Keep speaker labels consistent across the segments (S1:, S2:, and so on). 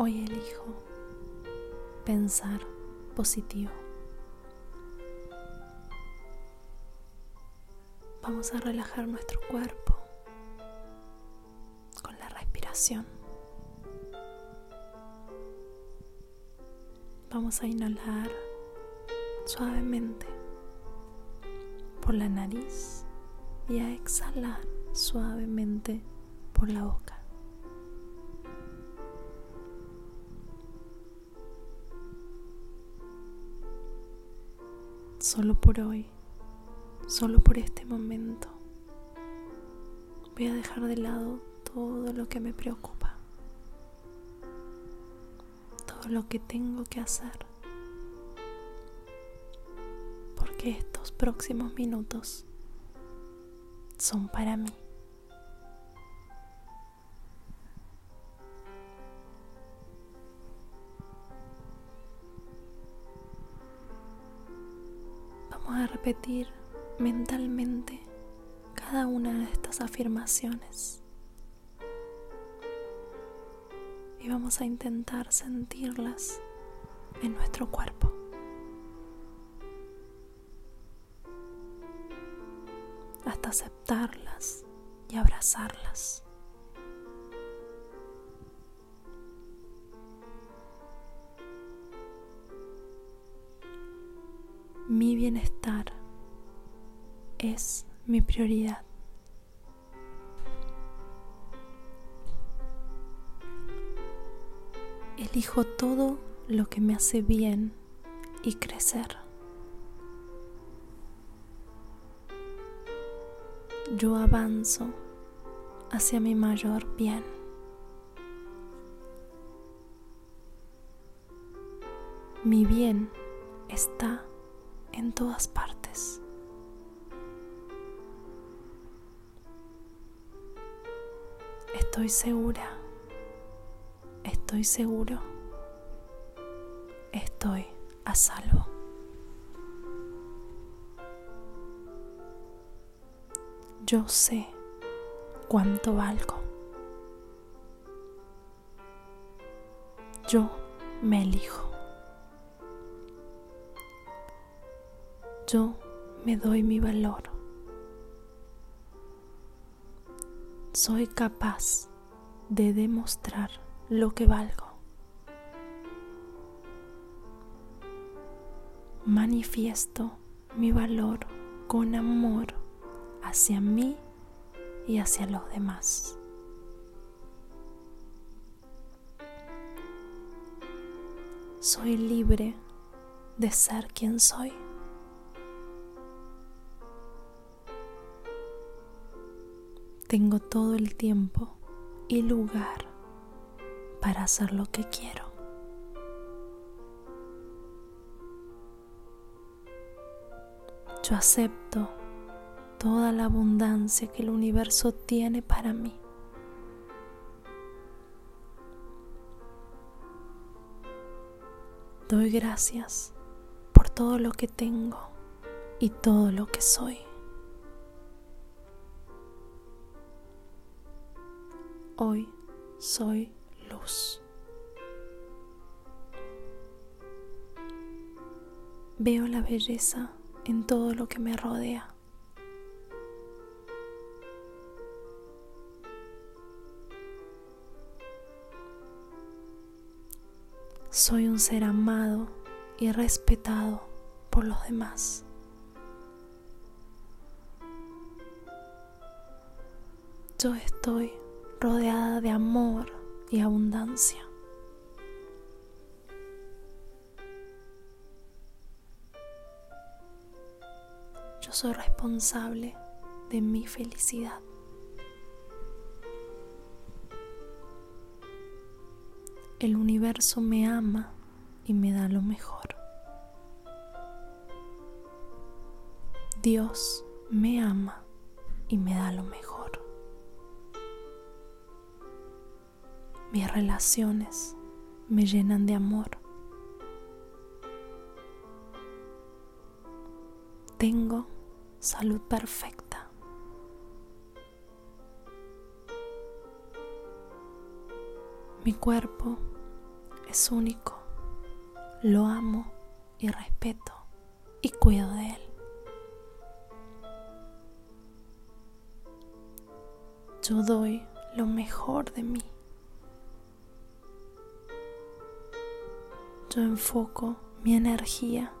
S1: Hoy elijo pensar positivo. Vamos a relajar nuestro cuerpo con la respiración. Vamos a inhalar suavemente por la nariz y a exhalar suavemente por la boca. Solo por hoy, solo por este momento, voy a dejar de lado todo lo que me preocupa, todo lo que tengo que hacer, porque estos próximos minutos son para mí. Vamos a repetir mentalmente cada una de estas afirmaciones. Y vamos a intentar sentirlas en nuestro cuerpo. hasta aceptarlas y abrazarlas. Mi bienestar es mi prioridad. Elijo todo lo que me hace bien y crecer. yo avanzo hacia mi mayor bien. Mi bien está en todas partes. Estoy segura, estoy seguro, estoy a salvo. yo sé cuánto valgo. Yo me elijo. Yo me doy mi valor. Soy capaz de demostrar lo que valgo. Manifiesto mi valor con amor hacia mí y hacia los demás. Soy libre de ser quien soy. Tengo todo el tiempo y lugar para hacer lo que quiero. Yo acepto toda la abundancia que el universo tiene para mí. Doy gracias por todo lo que tengo y todo lo que soy. Hoy soy luz. Veo la belleza en todo lo que me rodea. Soy un ser amado y respetado por los demás. Yo estoy rodeada de amor y abundancia. Yo soy responsable de mi felicidad. el universo me ama y me da lo mejor. Dios me ama y me da lo mejor. Mis relaciones me llenan de amor. Tengo salud perfecta. Mi cuerpo es único. Lo amo y respeto y cuido de él. Yo doy lo mejor de mí. Yo enfoco mi energía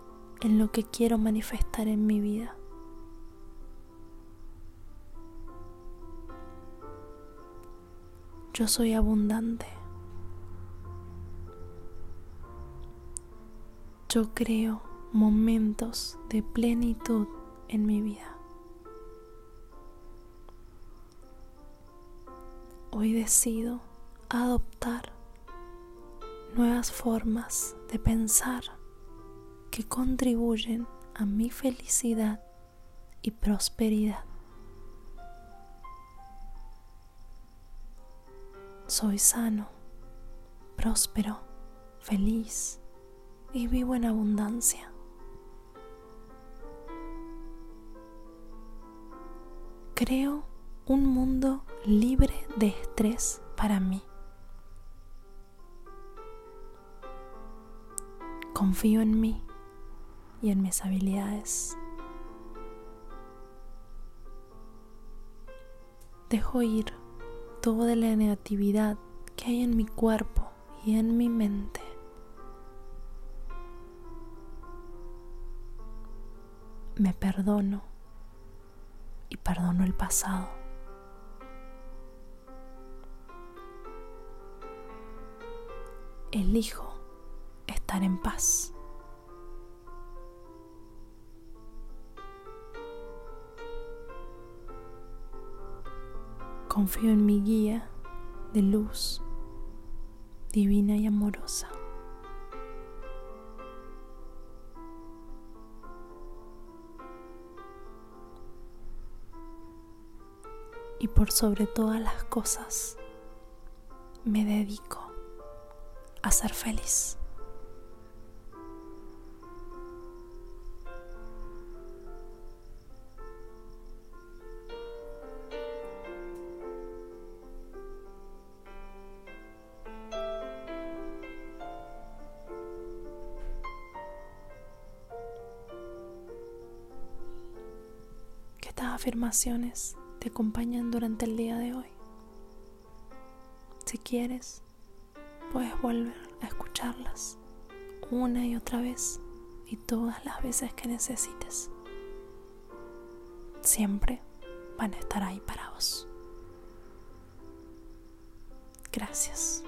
S1: en lo que quiero manifestar en mi vida. Yo soy abundante. Yo creo momentos de plenitud en mi vida. Hoy decido adoptar nuevas formas de pensar que contribuyen a mi felicidad y prosperidad. Soy sano, próspero, feliz y vivo en abundancia. Creo un mundo libre de estrés para mí. Confío en mí y en mis habilidades. Dejo ir toda la negatividad que hay en mi cuerpo y en mi mente. Me perdono y perdono el pasado. Elijo estar en paz. Confío en mi guía de luz divina y amorosa. Y por sobre todas las cosas, me dedico a ser feliz. Afirmaciones te acompañan durante el día de hoy. Si quieres, puedes volver a escucharlas una y otra vez y todas las veces que necesites. Siempre van a estar ahí para vos. Gracias.